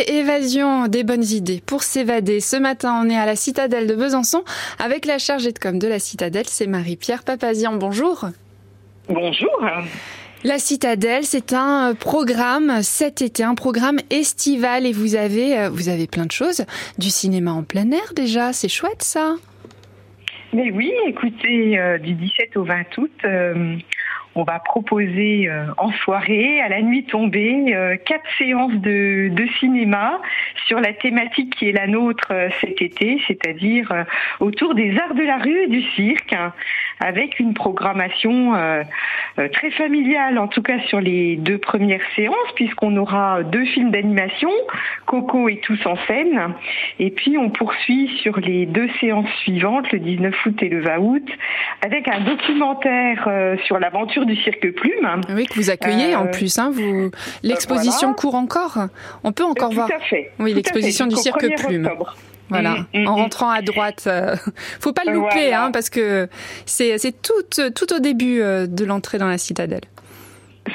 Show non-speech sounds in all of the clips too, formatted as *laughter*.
Évasion, des bonnes idées pour s'évader. Ce matin, on est à la citadelle de Besançon avec la chargée de com de la citadelle, c'est Marie-Pierre Papazian. Bonjour. Bonjour. La Citadelle, c'est un programme cet été, un programme estival et vous avez, euh, vous avez plein de choses. Du cinéma en plein air déjà, c'est chouette ça. Mais oui, écoutez, euh, du 17 au 20 août, euh, on va proposer euh, en soirée, à la nuit tombée, euh, quatre séances de, de, cinéma sur la thématique qui est la nôtre euh, cet été, c'est-à-dire autour des arts de la rue et du cirque, avec une programmation très familiale, en tout cas sur les deux premières séances, puisqu'on aura deux films d'animation, Coco et Tous en scène, et puis on poursuit sur les deux séances suivantes, le 19 août et le 20 août, avec un documentaire sur l'aventure du cirque plume. Oui, que vous accueillez euh, en plus. Hein, vous... L'exposition court encore. On peut encore Tout voir. À fait. Oui, l'exposition du cirque plume. Octobre. Voilà, mmh, mmh, en rentrant à droite, euh, *laughs* faut pas le louper, voilà. hein, parce que c'est tout, tout au début euh, de l'entrée dans la citadelle.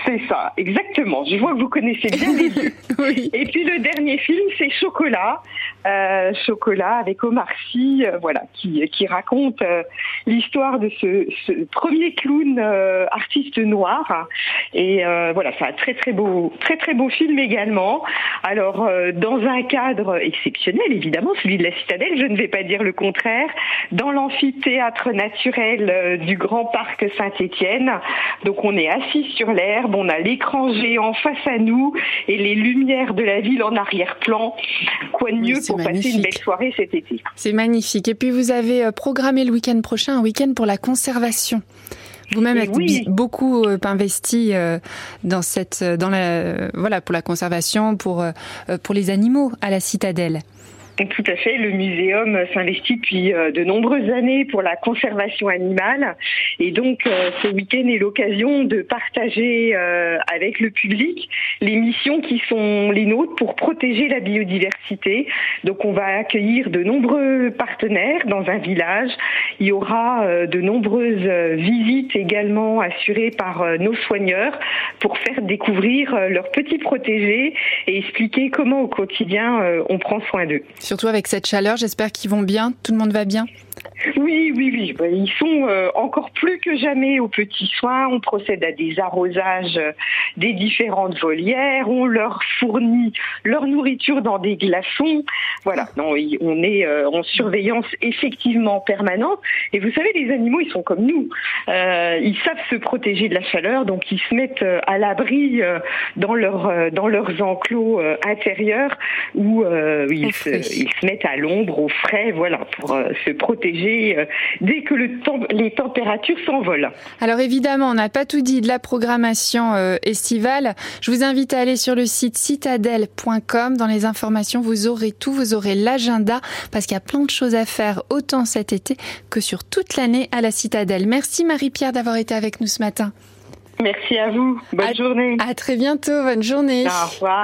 C'est ça, exactement. Je vois que vous connaissez bien les deux. *laughs* oui. Et puis le dernier film, c'est Chocolat. Euh, Chocolat avec Omar Sy, euh, voilà, qui, qui raconte euh, l'histoire de ce, ce, premier clown euh, artiste noir. Et euh, voilà, c'est un très très beau, très très beau film également. Alors dans un cadre exceptionnel, évidemment, celui de la Citadelle. Je ne vais pas dire le contraire. Dans l'amphithéâtre naturel du Grand Parc Saint-Étienne. Donc on est assis sur l'air on a l'écran géant face à nous et les lumières de la ville en arrière-plan. Quoi de mieux oui, pour magnifique. passer une belle soirée cet été? C'est magnifique. Et puis vous avez euh, programmé le week-end prochain un week-end pour la conservation. Vous-même êtes oui. beaucoup euh, investi euh, dans cette, dans la, voilà, pour la conservation, pour pour les animaux à la citadelle. Tout à fait. Le muséum s'investit depuis de nombreuses années pour la conservation animale. Et donc, ce week-end est l'occasion de partager avec le public les missions qui sont les nôtres pour protéger la biodiversité. Donc, on va accueillir de nombreux partenaires dans un village. Il y aura de nombreuses visites également assurées par nos soigneurs pour faire découvrir leurs petits protégés et expliquer comment au quotidien on prend soin d'eux. Surtout avec cette chaleur, j'espère qu'ils vont bien. Tout le monde va bien oui, oui, oui. Ils sont euh, encore plus que jamais aux petits soins. On procède à des arrosages des différentes volières. On leur fournit leur nourriture dans des glaçons. Voilà. Non, on est euh, en surveillance effectivement permanente. Et vous savez, les animaux, ils sont comme nous. Euh, ils savent se protéger de la chaleur, donc ils se mettent à l'abri dans leur dans leurs enclos intérieurs où ils se, ils se mettent à l'ombre, au frais, voilà, pour se protéger dès que le temps, les températures s'envolent. Alors évidemment, on n'a pas tout dit de la programmation euh, estivale. Je vous invite à aller sur le site citadelle.com. Dans les informations, vous aurez tout, vous aurez l'agenda parce qu'il y a plein de choses à faire autant cet été que sur toute l'année à la Citadelle. Merci Marie-Pierre d'avoir été avec nous ce matin. Merci à vous. Bonne à, journée. À très bientôt. Bonne journée. Au revoir.